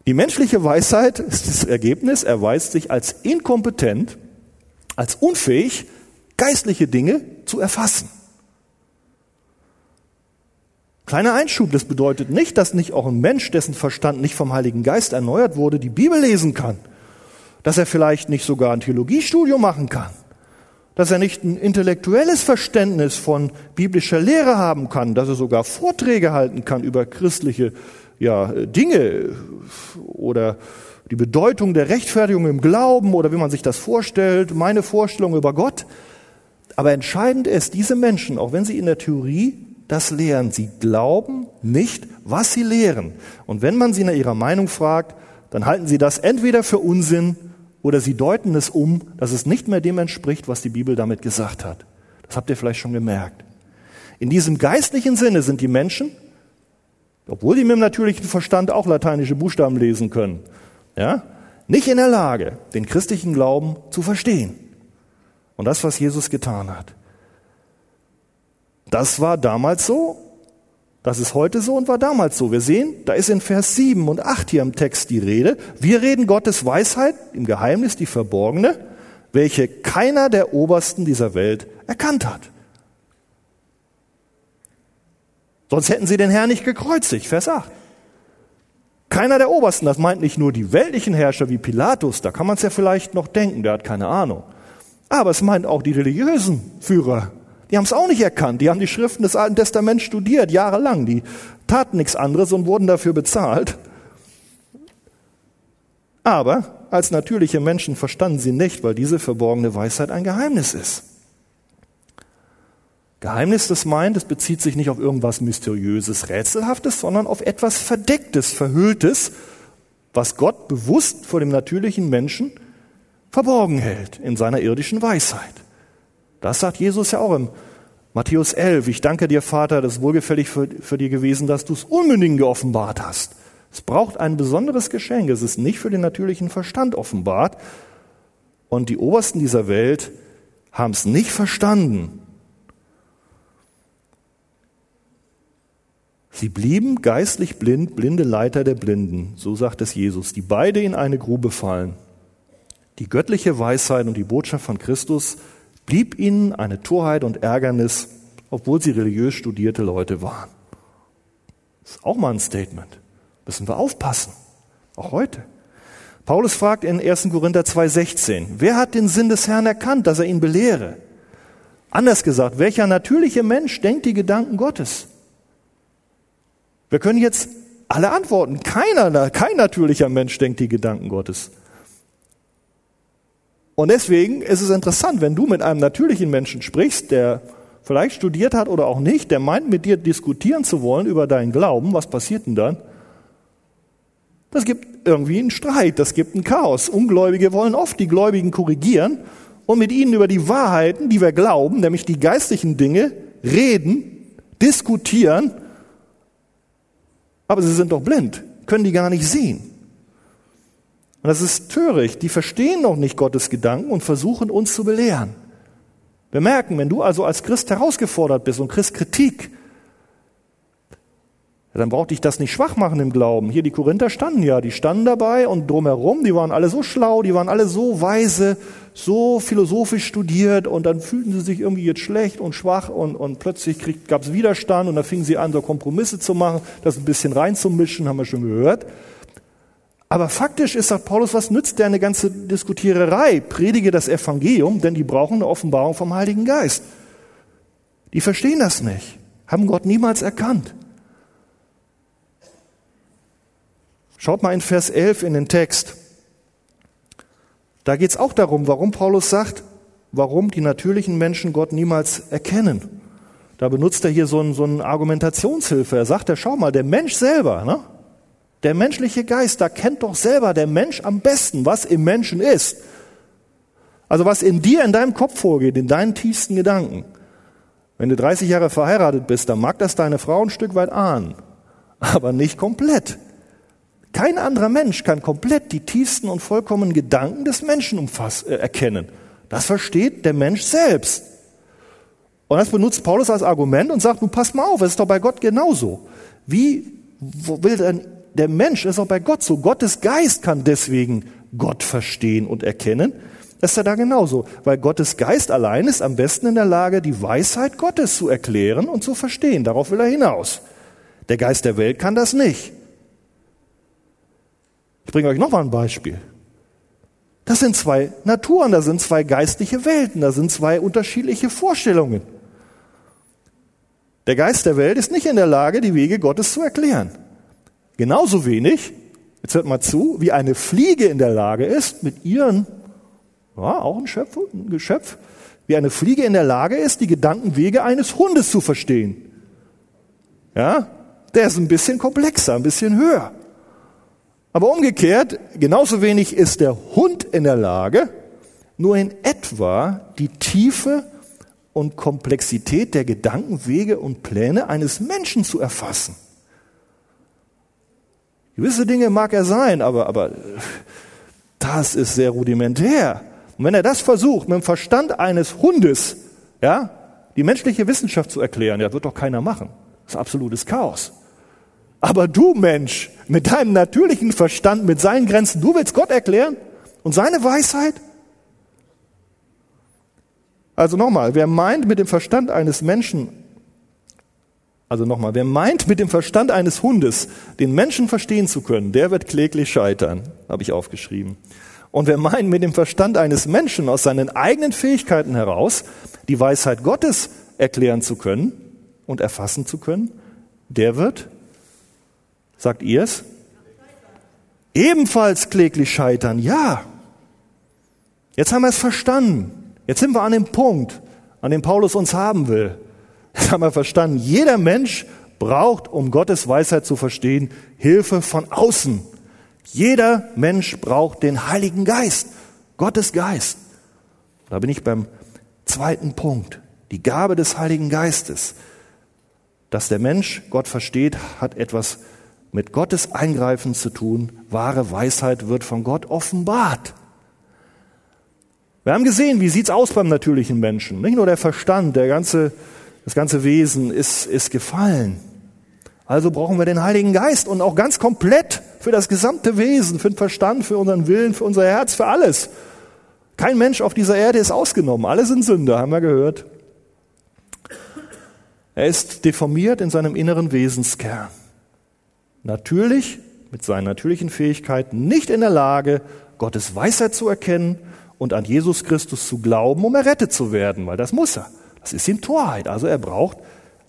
Die menschliche Weisheit ist das Ergebnis. erweist sich als inkompetent, als unfähig, geistliche Dinge zu erfassen. Kleiner Einschub, das bedeutet nicht, dass nicht auch ein Mensch, dessen Verstand nicht vom Heiligen Geist erneuert wurde, die Bibel lesen kann. Dass er vielleicht nicht sogar ein Theologiestudium machen kann. Dass er nicht ein intellektuelles Verständnis von biblischer Lehre haben kann. Dass er sogar Vorträge halten kann über christliche ja, Dinge oder die Bedeutung der Rechtfertigung im Glauben oder wie man sich das vorstellt, meine Vorstellung über Gott. Aber entscheidend ist, diese Menschen, auch wenn sie in der Theorie das lehren. Sie glauben nicht, was sie lehren. Und wenn man sie nach ihrer Meinung fragt, dann halten sie das entweder für Unsinn oder sie deuten es um, dass es nicht mehr dem entspricht, was die Bibel damit gesagt hat. Das habt ihr vielleicht schon gemerkt. In diesem geistlichen Sinne sind die Menschen, obwohl die mit dem natürlichen Verstand auch lateinische Buchstaben lesen können, ja, nicht in der Lage, den christlichen Glauben zu verstehen. Und das, was Jesus getan hat. Das war damals so, das ist heute so und war damals so. Wir sehen, da ist in Vers 7 und 8 hier im Text die Rede. Wir reden Gottes Weisheit, im Geheimnis die verborgene, welche keiner der Obersten dieser Welt erkannt hat. Sonst hätten sie den Herrn nicht gekreuzigt, Vers 8. Keiner der Obersten, das meint nicht nur die weltlichen Herrscher wie Pilatus, da kann man es ja vielleicht noch denken, der hat keine Ahnung. Aber es meint auch die religiösen Führer, die haben es auch nicht erkannt. Die haben die Schriften des Alten Testaments studiert, jahrelang. Die taten nichts anderes und wurden dafür bezahlt. Aber als natürliche Menschen verstanden sie nicht, weil diese verborgene Weisheit ein Geheimnis ist. Geheimnis, das meint, es bezieht sich nicht auf irgendwas Mysteriöses, Rätselhaftes, sondern auf etwas Verdecktes, Verhülltes, was Gott bewusst vor dem natürlichen Menschen verborgen hält in seiner irdischen Weisheit. Das sagt Jesus ja auch im Matthäus 11. Ich danke dir, Vater, das ist wohlgefällig für, für dir gewesen, dass du es Unmündigen geoffenbart hast. Es braucht ein besonderes Geschenk. Es ist nicht für den natürlichen Verstand offenbart. Und die Obersten dieser Welt haben es nicht verstanden. Sie blieben geistlich blind, blinde Leiter der Blinden, so sagt es Jesus, die beide in eine Grube fallen. Die göttliche Weisheit und die Botschaft von Christus blieb ihnen eine Torheit und Ärgernis, obwohl sie religiös studierte Leute waren. Das ist auch mal ein Statement. Müssen wir aufpassen. Auch heute. Paulus fragt in 1. Korinther 2,16, wer hat den Sinn des Herrn erkannt, dass er ihn belehre? Anders gesagt, welcher natürliche Mensch denkt die Gedanken Gottes? Wir können jetzt alle antworten. Keiner, kein natürlicher Mensch denkt die Gedanken Gottes. Und deswegen ist es interessant, wenn du mit einem natürlichen Menschen sprichst, der vielleicht studiert hat oder auch nicht, der meint mit dir diskutieren zu wollen über deinen Glauben, was passiert denn dann? Das gibt irgendwie einen Streit, das gibt ein Chaos. Ungläubige wollen oft die Gläubigen korrigieren und mit ihnen über die Wahrheiten, die wir glauben, nämlich die geistlichen Dinge, reden, diskutieren, aber sie sind doch blind, können die gar nicht sehen. Und das ist töricht, die verstehen noch nicht Gottes Gedanken und versuchen uns zu belehren. Wir merken, wenn du also als Christ herausgefordert bist und kriegst Kritik, dann braucht dich das nicht schwach machen im Glauben. Hier die Korinther standen ja, die standen dabei und drumherum, die waren alle so schlau, die waren alle so weise, so philosophisch studiert und dann fühlten sie sich irgendwie jetzt schlecht und schwach und, und plötzlich gab es Widerstand und dann fingen sie an, so Kompromisse zu machen, das ein bisschen reinzumischen, haben wir schon gehört. Aber faktisch ist, sagt Paulus, was nützt der eine ganze Diskutiererei? Predige das Evangelium, denn die brauchen eine Offenbarung vom Heiligen Geist. Die verstehen das nicht, haben Gott niemals erkannt. Schaut mal in Vers 11 in den Text. Da geht es auch darum, warum Paulus sagt, warum die natürlichen Menschen Gott niemals erkennen. Da benutzt er hier so, ein, so eine Argumentationshilfe. Er sagt, ja, schau mal, der Mensch selber, ne? Der menschliche Geist, da kennt doch selber der Mensch am besten, was im Menschen ist. Also was in dir, in deinem Kopf vorgeht, in deinen tiefsten Gedanken. Wenn du 30 Jahre verheiratet bist, dann mag das deine Frau ein Stück weit ahnen, aber nicht komplett. Kein anderer Mensch kann komplett die tiefsten und vollkommenen Gedanken des Menschen umfass, äh, erkennen. Das versteht der Mensch selbst. Und das benutzt Paulus als Argument und sagt, du pass mal auf, es ist doch bei Gott genauso. Wie will denn der Mensch, ist auch bei Gott so. Gottes Geist kann deswegen Gott verstehen und erkennen. Das ist ja da genauso, weil Gottes Geist allein ist am besten in der Lage, die Weisheit Gottes zu erklären und zu verstehen. Darauf will er hinaus. Der Geist der Welt kann das nicht. Ich bringe euch noch mal ein Beispiel. Das sind zwei Naturen, da sind zwei geistliche Welten, da sind zwei unterschiedliche Vorstellungen. Der Geist der Welt ist nicht in der Lage, die Wege Gottes zu erklären. Genauso wenig, jetzt hört mal zu, wie eine Fliege in der Lage ist, mit ihren, ja, auch ein, Schöpf, ein Geschöpf, wie eine Fliege in der Lage ist, die Gedankenwege eines Hundes zu verstehen. Ja, der ist ein bisschen komplexer, ein bisschen höher. Aber umgekehrt, genauso wenig ist der Hund in der Lage, nur in etwa die Tiefe und Komplexität der Gedanken, Wege und Pläne eines Menschen zu erfassen. Gewisse Dinge mag er sein, aber, aber das ist sehr rudimentär. Und wenn er das versucht, mit dem Verstand eines Hundes, ja, die menschliche Wissenschaft zu erklären, ja, wird doch keiner machen. Das ist absolutes Chaos. Aber du Mensch, mit deinem natürlichen Verstand, mit seinen Grenzen, du willst Gott erklären und seine Weisheit? Also nochmal, wer meint, mit dem Verstand eines Menschen, also nochmal, wer meint, mit dem Verstand eines Hundes den Menschen verstehen zu können, der wird kläglich scheitern, habe ich aufgeschrieben. Und wer meint, mit dem Verstand eines Menschen aus seinen eigenen Fähigkeiten heraus die Weisheit Gottes erklären zu können und erfassen zu können, der wird Sagt ihr es? ebenfalls kläglich scheitern. Ja. Jetzt haben wir es verstanden. Jetzt sind wir an dem Punkt, an dem Paulus uns haben will. Jetzt haben wir verstanden. Jeder Mensch braucht, um Gottes Weisheit zu verstehen, Hilfe von außen. Jeder Mensch braucht den Heiligen Geist, Gottes Geist. Da bin ich beim zweiten Punkt. Die Gabe des Heiligen Geistes. Dass der Mensch Gott versteht, hat etwas mit Gottes Eingreifen zu tun. Wahre Weisheit wird von Gott offenbart. Wir haben gesehen, wie sieht's aus beim natürlichen Menschen. Nicht nur der Verstand, der ganze, das ganze Wesen ist, ist gefallen. Also brauchen wir den Heiligen Geist und auch ganz komplett für das gesamte Wesen, für den Verstand, für unseren Willen, für unser Herz, für alles. Kein Mensch auf dieser Erde ist ausgenommen. Alle sind Sünder, haben wir gehört. Er ist deformiert in seinem inneren Wesenskern. Natürlich, mit seinen natürlichen Fähigkeiten, nicht in der Lage, Gottes Weisheit zu erkennen und an Jesus Christus zu glauben, um errettet zu werden, weil das muss er. Das ist ihm Torheit. Also er braucht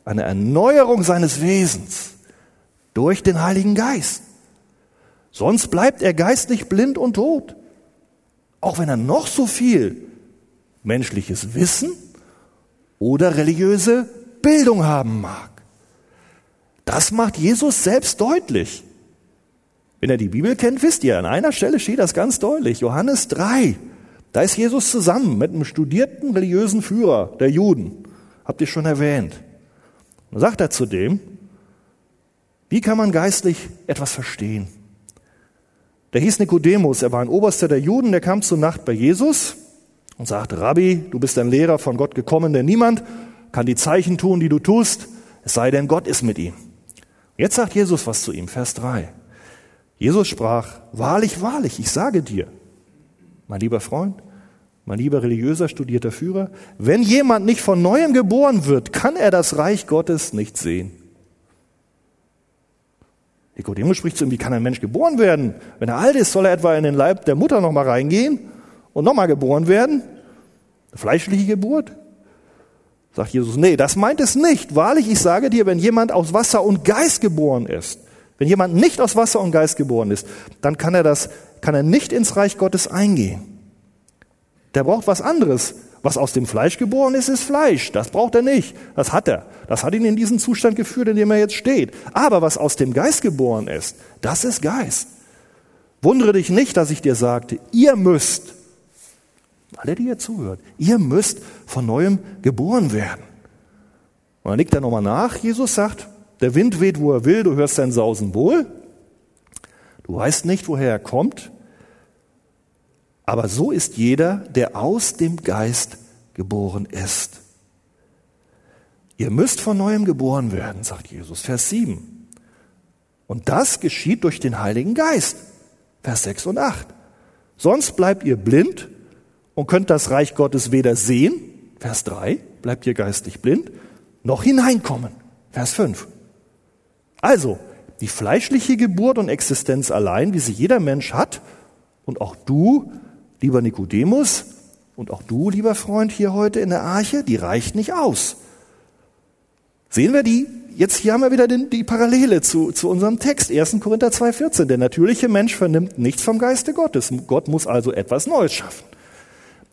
eine Erneuerung seines Wesens durch den Heiligen Geist. Sonst bleibt er geistlich blind und tot. Auch wenn er noch so viel menschliches Wissen oder religiöse Bildung haben mag. Das macht Jesus selbst deutlich. Wenn ihr die Bibel kennt, wisst ihr, an einer Stelle steht das ganz deutlich. Johannes 3. Da ist Jesus zusammen mit einem studierten religiösen Führer der Juden. Habt ihr schon erwähnt. Und sagt er zu dem, wie kann man geistlich etwas verstehen? Der hieß Nikodemus, er war ein Oberster der Juden, der kam zur Nacht bei Jesus und sagte, Rabbi, du bist ein Lehrer von Gott gekommen, denn niemand kann die Zeichen tun, die du tust, es sei denn, Gott ist mit ihm. Jetzt sagt Jesus was zu ihm, Vers 3. Jesus sprach, wahrlich, wahrlich, ich sage dir, mein lieber Freund, mein lieber religiöser, studierter Führer, wenn jemand nicht von neuem geboren wird, kann er das Reich Gottes nicht sehen. Nikodemus spricht zu ihm, wie kann ein Mensch geboren werden? Wenn er alt ist, soll er etwa in den Leib der Mutter nochmal reingehen und nochmal geboren werden? Eine fleischliche Geburt? Sagt Jesus, nee, das meint es nicht. Wahrlich, ich sage dir, wenn jemand aus Wasser und Geist geboren ist, wenn jemand nicht aus Wasser und Geist geboren ist, dann kann er das, kann er nicht ins Reich Gottes eingehen. Der braucht was anderes. Was aus dem Fleisch geboren ist, ist Fleisch. Das braucht er nicht. Das hat er. Das hat ihn in diesen Zustand geführt, in dem er jetzt steht. Aber was aus dem Geist geboren ist, das ist Geist. Wundere dich nicht, dass ich dir sagte, ihr müsst alle, die ihr zuhört, ihr müsst von neuem geboren werden. Und dann liegt er nochmal nach. Jesus sagt, der Wind weht, wo er will, du hörst sein Sausen wohl. Du weißt nicht, woher er kommt. Aber so ist jeder, der aus dem Geist geboren ist. Ihr müsst von neuem geboren werden, sagt Jesus, Vers 7. Und das geschieht durch den Heiligen Geist, Vers 6 und 8. Sonst bleibt ihr blind und könnt das Reich Gottes weder sehen, Vers 3, bleibt ihr geistig blind, noch hineinkommen, Vers 5. Also, die fleischliche Geburt und Existenz allein, wie sie jeder Mensch hat, und auch du, lieber Nikodemus, und auch du, lieber Freund, hier heute in der Arche, die reicht nicht aus. Sehen wir die? Jetzt hier haben wir wieder den, die Parallele zu, zu unserem Text, 1. Korinther 2,14. Der natürliche Mensch vernimmt nichts vom Geiste Gottes. Gott muss also etwas Neues schaffen.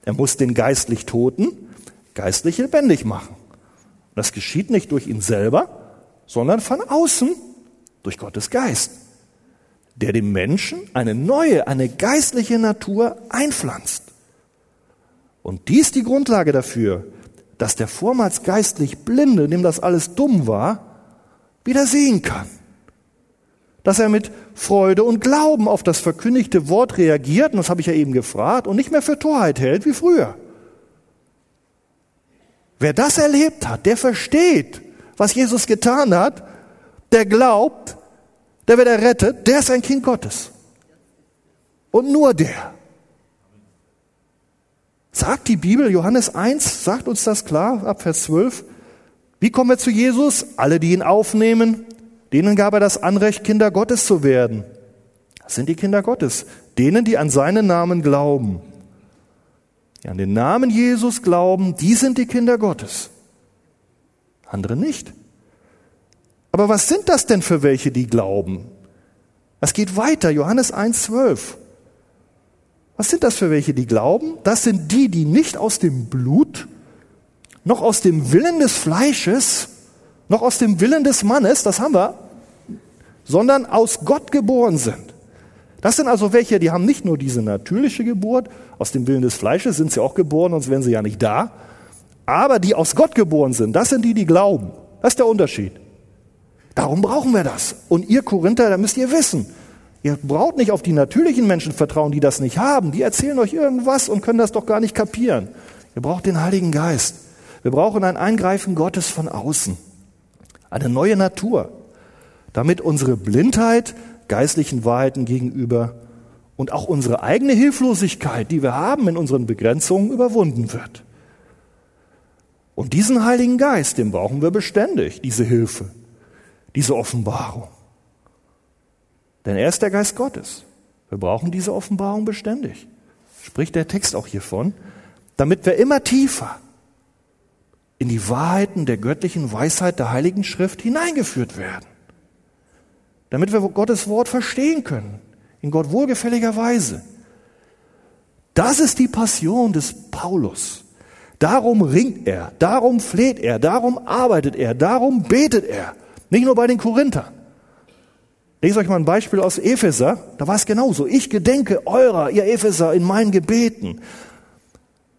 Er muss den geistlich Toten geistlich lebendig machen. Das geschieht nicht durch ihn selber, sondern von außen durch Gottes Geist, der dem Menschen eine neue, eine geistliche Natur einpflanzt. Und dies die Grundlage dafür, dass der vormals geistlich Blinde, dem das alles dumm war, wieder sehen kann dass er mit Freude und Glauben auf das verkündigte Wort reagiert, und das habe ich ja eben gefragt, und nicht mehr für Torheit hält wie früher. Wer das erlebt hat, der versteht, was Jesus getan hat, der glaubt, der wird errettet, der ist ein Kind Gottes. Und nur der. Sagt die Bibel, Johannes 1, sagt uns das klar, ab Vers 12. Wie kommen wir zu Jesus? Alle, die ihn aufnehmen, Denen gab er das Anrecht, Kinder Gottes zu werden. Das sind die Kinder Gottes. Denen, die an seinen Namen glauben. Die an den Namen Jesus glauben, die sind die Kinder Gottes. Andere nicht. Aber was sind das denn für welche, die glauben? Es geht weiter, Johannes 1,12. Was sind das für welche, die glauben? Das sind die, die nicht aus dem Blut, noch aus dem Willen des Fleisches, noch aus dem Willen des Mannes, das haben wir, sondern aus Gott geboren sind. Das sind also welche, die haben nicht nur diese natürliche Geburt, aus dem Willen des Fleisches sind sie auch geboren, sonst wären sie ja nicht da, aber die aus Gott geboren sind, das sind die, die glauben. Das ist der Unterschied. Darum brauchen wir das. Und ihr Korinther, da müsst ihr wissen, ihr braucht nicht auf die natürlichen Menschen vertrauen, die das nicht haben. Die erzählen euch irgendwas und können das doch gar nicht kapieren. Ihr braucht den Heiligen Geist. Wir brauchen ein Eingreifen Gottes von außen. Eine neue Natur, damit unsere Blindheit geistlichen Wahrheiten gegenüber und auch unsere eigene Hilflosigkeit, die wir haben in unseren Begrenzungen, überwunden wird. Und diesen Heiligen Geist, den brauchen wir beständig, diese Hilfe, diese Offenbarung. Denn er ist der Geist Gottes. Wir brauchen diese Offenbarung beständig. Spricht der Text auch hiervon, damit wir immer tiefer in die Wahrheiten der göttlichen Weisheit der Heiligen Schrift hineingeführt werden. Damit wir Gottes Wort verstehen können, in Gott wohlgefälliger Weise. Das ist die Passion des Paulus. Darum ringt er, darum fleht er, darum arbeitet er, darum betet er. Nicht nur bei den Korinthern. Lese euch mal ein Beispiel aus Epheser. Da war es genauso. Ich gedenke eurer, ihr Epheser, in meinen Gebeten,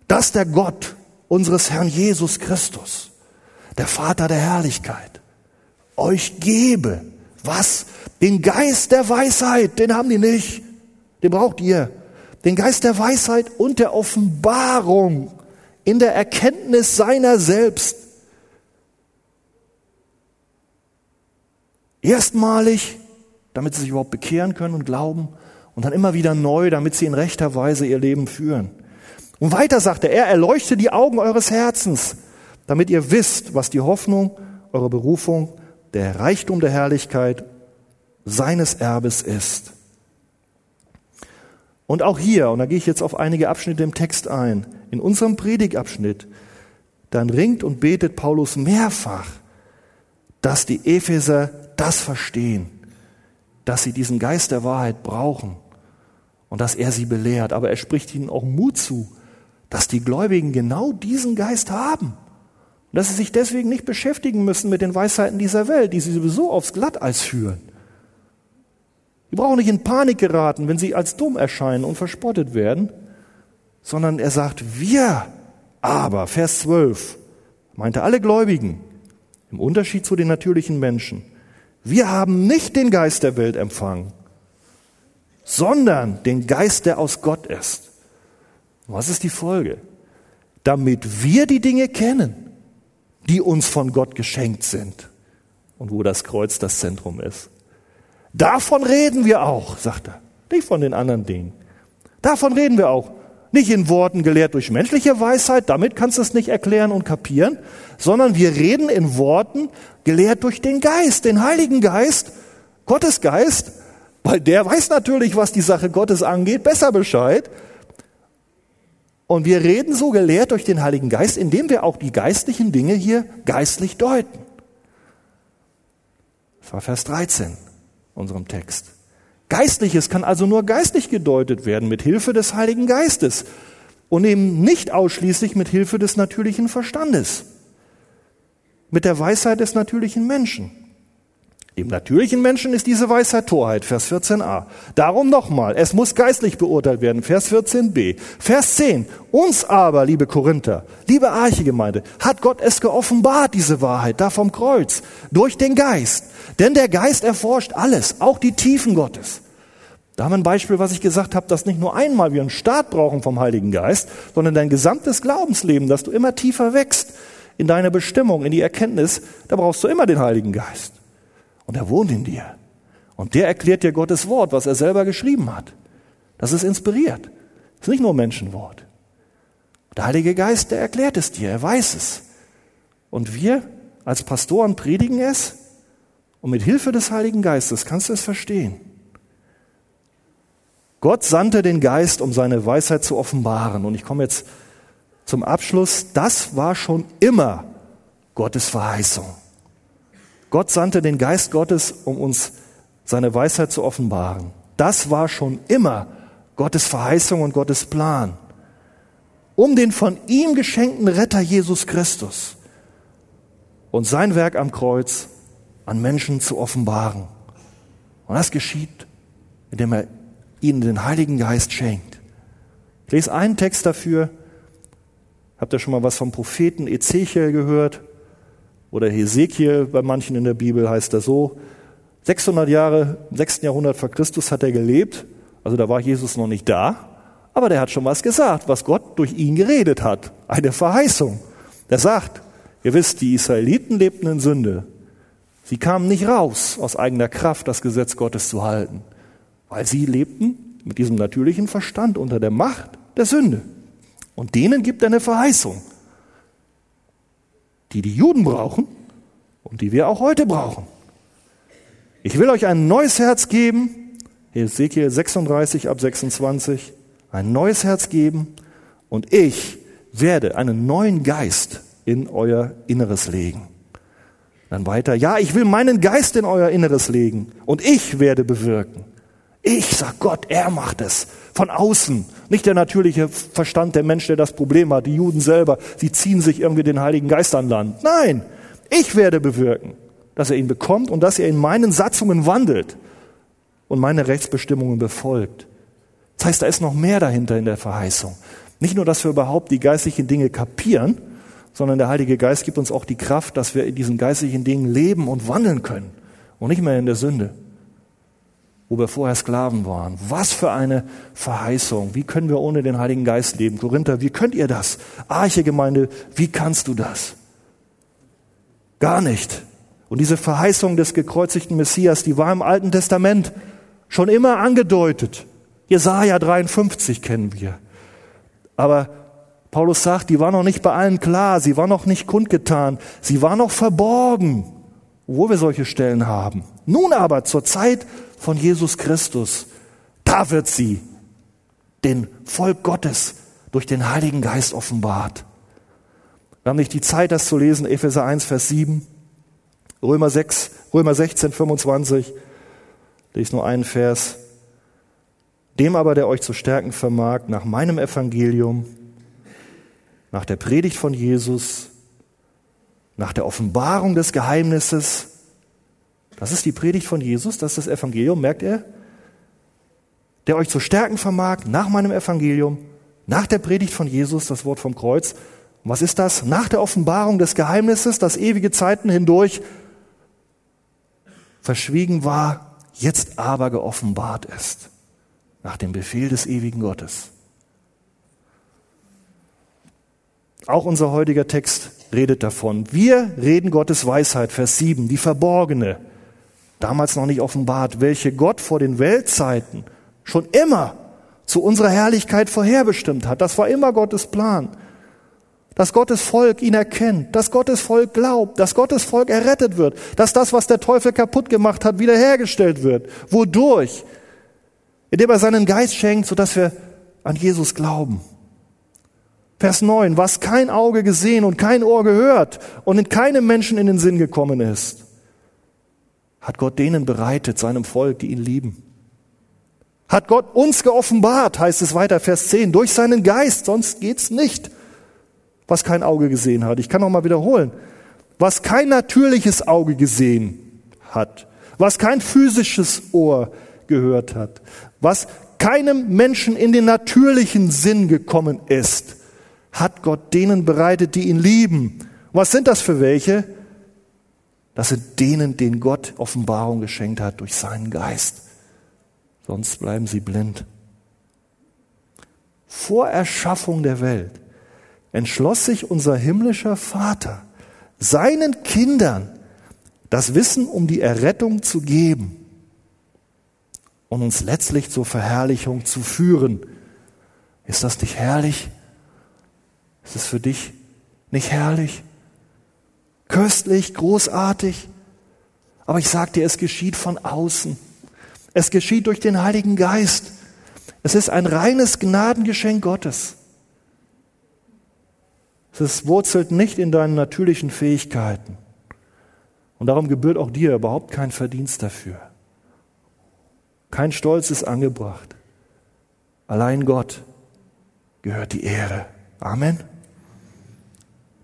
dass der Gott unseres Herrn Jesus Christus, der Vater der Herrlichkeit, euch gebe. Was? Den Geist der Weisheit, den haben die nicht. Den braucht ihr. Den Geist der Weisheit und der Offenbarung in der Erkenntnis seiner selbst. Erstmalig, damit sie sich überhaupt bekehren können und glauben, und dann immer wieder neu, damit sie in rechter Weise ihr Leben führen. Und weiter sagte er, erleuchte die Augen eures Herzens, damit ihr wisst, was die Hoffnung, eure Berufung, der Reichtum der Herrlichkeit seines Erbes ist. Und auch hier, und da gehe ich jetzt auf einige Abschnitte im Text ein, in unserem Predigabschnitt, dann ringt und betet Paulus mehrfach, dass die Epheser das verstehen, dass sie diesen Geist der Wahrheit brauchen und dass er sie belehrt. Aber er spricht ihnen auch Mut zu, dass die Gläubigen genau diesen Geist haben. Und dass sie sich deswegen nicht beschäftigen müssen mit den Weisheiten dieser Welt, die sie sowieso aufs Glatteis führen. Die brauchen nicht in Panik geraten, wenn sie als dumm erscheinen und verspottet werden, sondern er sagt, wir aber, Vers 12, meinte alle Gläubigen, im Unterschied zu den natürlichen Menschen, wir haben nicht den Geist der Welt empfangen, sondern den Geist, der aus Gott ist was ist die Folge? Damit wir die Dinge kennen, die uns von Gott geschenkt sind und wo das Kreuz das Zentrum ist. Davon reden wir auch, sagt er, nicht von den anderen Dingen. Davon reden wir auch. Nicht in Worten gelehrt durch menschliche Weisheit, damit kannst du es nicht erklären und kapieren, sondern wir reden in Worten gelehrt durch den Geist, den Heiligen Geist, Gottes Geist, weil der weiß natürlich, was die Sache Gottes angeht, besser Bescheid und wir reden so gelehrt durch den Heiligen Geist, indem wir auch die geistlichen Dinge hier geistlich deuten. Das war Vers 13 unserem Text. Geistliches kann also nur geistlich gedeutet werden mit Hilfe des Heiligen Geistes und eben nicht ausschließlich mit Hilfe des natürlichen Verstandes, mit der Weisheit des natürlichen Menschen. Dem natürlichen Menschen ist diese Weisheit Torheit, Vers 14a. Darum nochmal, es muss geistlich beurteilt werden, Vers 14b. Vers 10, uns aber, liebe Korinther, liebe Archegemeinde, hat Gott es geoffenbart, diese Wahrheit, da vom Kreuz, durch den Geist. Denn der Geist erforscht alles, auch die Tiefen Gottes. Da haben wir ein Beispiel, was ich gesagt habe, dass nicht nur einmal wir einen Start brauchen vom Heiligen Geist, sondern dein gesamtes Glaubensleben, dass du immer tiefer wächst in deiner Bestimmung, in die Erkenntnis, da brauchst du immer den Heiligen Geist. Und er wohnt in dir. Und der erklärt dir Gottes Wort, was er selber geschrieben hat. Das ist inspiriert. Das ist nicht nur Menschenwort. Der Heilige Geist, der erklärt es dir, er weiß es. Und wir als Pastoren predigen es und mit Hilfe des Heiligen Geistes kannst du es verstehen. Gott sandte den Geist, um seine Weisheit zu offenbaren. Und ich komme jetzt zum Abschluss. Das war schon immer Gottes Verheißung. Gott sandte den Geist Gottes, um uns seine Weisheit zu offenbaren. Das war schon immer Gottes Verheißung und Gottes Plan. Um den von ihm geschenkten Retter Jesus Christus und sein Werk am Kreuz an Menschen zu offenbaren. Und das geschieht, indem er ihnen den Heiligen Geist schenkt. Ich lese einen Text dafür. Habt ihr schon mal was vom Propheten Ezechiel gehört? Oder Hesekiel, bei manchen in der Bibel heißt er so. 600 Jahre, im 6. Jahrhundert vor Christus hat er gelebt. Also da war Jesus noch nicht da. Aber der hat schon was gesagt, was Gott durch ihn geredet hat. Eine Verheißung. Der sagt, ihr wisst, die Israeliten lebten in Sünde. Sie kamen nicht raus aus eigener Kraft, das Gesetz Gottes zu halten, weil sie lebten mit diesem natürlichen Verstand unter der Macht der Sünde. Und denen gibt er eine Verheißung, die die Juden brauchen und die wir auch heute brauchen. Ich will euch ein neues Herz geben, Ezekiel 36 ab 26, ein neues Herz geben und ich werde einen neuen Geist in euer Inneres legen. Dann weiter, ja, ich will meinen Geist in euer Inneres legen und ich werde bewirken. Ich, sag Gott, er macht es. Von außen. Nicht der natürliche Verstand der Mensch, der das Problem hat. Die Juden selber, sie ziehen sich irgendwie den Heiligen Geist an Land. Nein, ich werde bewirken, dass er ihn bekommt und dass er in meinen Satzungen wandelt und meine Rechtsbestimmungen befolgt. Das heißt, da ist noch mehr dahinter in der Verheißung. Nicht nur, dass wir überhaupt die geistlichen Dinge kapieren, sondern der Heilige Geist gibt uns auch die Kraft, dass wir in diesen geistlichen Dingen leben und wandeln können und nicht mehr in der Sünde, wo wir vorher Sklaven waren. Was für eine Verheißung. Wie können wir ohne den Heiligen Geist leben? Korinther, wie könnt ihr das? Arche Gemeinde, wie kannst du das? Gar nicht. Und diese Verheißung des gekreuzigten Messias, die war im Alten Testament schon immer angedeutet. Jesaja 53 kennen wir. Aber Paulus sagt, die war noch nicht bei allen klar, sie war noch nicht kundgetan, sie war noch verborgen, wo wir solche Stellen haben. Nun aber zur Zeit von Jesus Christus, da wird sie den Volk Gottes durch den Heiligen Geist offenbart. Wir haben nicht die Zeit, das zu lesen, Epheser 1, Vers 7, Römer 6, Römer 16, 25, lese nur einen Vers. Dem aber, der euch zu stärken vermag, nach meinem Evangelium, nach der Predigt von Jesus, nach der Offenbarung des Geheimnisses. Das ist die Predigt von Jesus, das ist das Evangelium, merkt er? Der euch zu stärken vermag, nach meinem Evangelium, nach der Predigt von Jesus, das Wort vom Kreuz. Und was ist das? Nach der Offenbarung des Geheimnisses, das ewige Zeiten hindurch verschwiegen war, jetzt aber geoffenbart ist. Nach dem Befehl des ewigen Gottes. Auch unser heutiger Text redet davon. Wir reden Gottes Weisheit, Vers 7, die verborgene, damals noch nicht offenbart, welche Gott vor den Weltzeiten schon immer zu unserer Herrlichkeit vorherbestimmt hat. Das war immer Gottes Plan. Dass Gottes Volk ihn erkennt, dass Gottes Volk glaubt, dass Gottes Volk errettet wird, dass das, was der Teufel kaputt gemacht hat, wiederhergestellt wird. Wodurch? Indem er seinen Geist schenkt, sodass wir an Jesus glauben. Vers 9, was kein Auge gesehen und kein Ohr gehört und in keinem Menschen in den Sinn gekommen ist, hat Gott denen bereitet, seinem Volk, die ihn lieben. Hat Gott uns geoffenbart, heißt es weiter, Vers 10, durch seinen Geist, sonst geht's nicht, was kein Auge gesehen hat. Ich kann noch mal wiederholen. Was kein natürliches Auge gesehen hat, was kein physisches Ohr gehört hat, was keinem Menschen in den natürlichen Sinn gekommen ist, hat Gott denen bereitet, die ihn lieben. was sind das für welche? Das sind denen, denen Gott Offenbarung geschenkt hat durch seinen Geist. Sonst bleiben sie blind. Vor Erschaffung der Welt entschloss sich unser himmlischer Vater, seinen Kindern das Wissen um die Errettung zu geben und uns letztlich zur Verherrlichung zu führen. Ist das nicht herrlich? Ist es für dich nicht herrlich? Köstlich, großartig? Aber ich sage dir, es geschieht von außen. Es geschieht durch den Heiligen Geist. Es ist ein reines Gnadengeschenk Gottes. Es wurzelt nicht in deinen natürlichen Fähigkeiten. Und darum gebührt auch dir überhaupt kein Verdienst dafür. Kein Stolz ist angebracht. Allein Gott gehört die Ehre. Amen.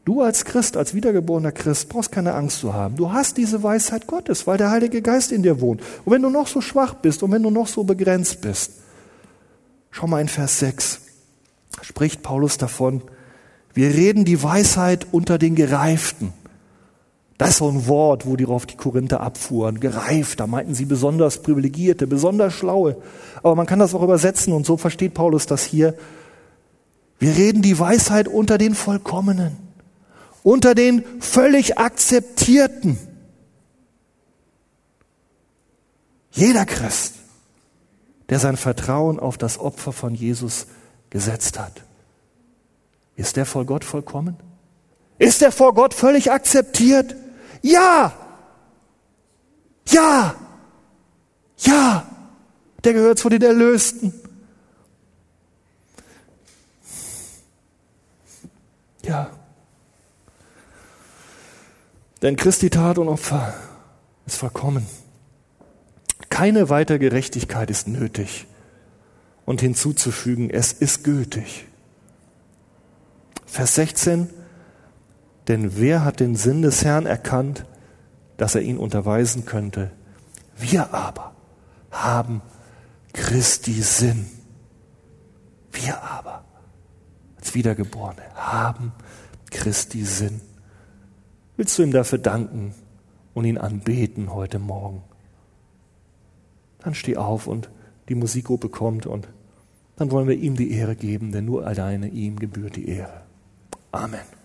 Du als Christ, als wiedergeborener Christ, brauchst keine Angst zu haben. Du hast diese Weisheit Gottes, weil der Heilige Geist in dir wohnt. Und wenn du noch so schwach bist und wenn du noch so begrenzt bist, schau mal in Vers 6, spricht Paulus davon, wir reden die Weisheit unter den Gereiften. Das ist so ein Wort, wo die auf die Korinther abfuhren. Gereift, da meinten sie besonders privilegierte, besonders schlaue. Aber man kann das auch übersetzen und so versteht Paulus das hier. Wir reden die Weisheit unter den Vollkommenen unter den völlig akzeptierten. Jeder Christ, der sein Vertrauen auf das Opfer von Jesus gesetzt hat, ist der vor Gott vollkommen? Ist er vor Gott völlig akzeptiert? Ja! Ja! Ja! Der gehört zu den Erlösten. Ja. Denn Christi Tat und Opfer ist vollkommen. Keine weitere Gerechtigkeit ist nötig. Und hinzuzufügen, es ist gültig. Vers 16, denn wer hat den Sinn des Herrn erkannt, dass er ihn unterweisen könnte? Wir aber haben Christi Sinn. Wir aber als Wiedergeborene haben Christi Sinn. Willst du ihm dafür danken und ihn anbeten heute Morgen? Dann steh auf und die Musikgruppe kommt und dann wollen wir ihm die Ehre geben, denn nur alleine ihm gebührt die Ehre. Amen.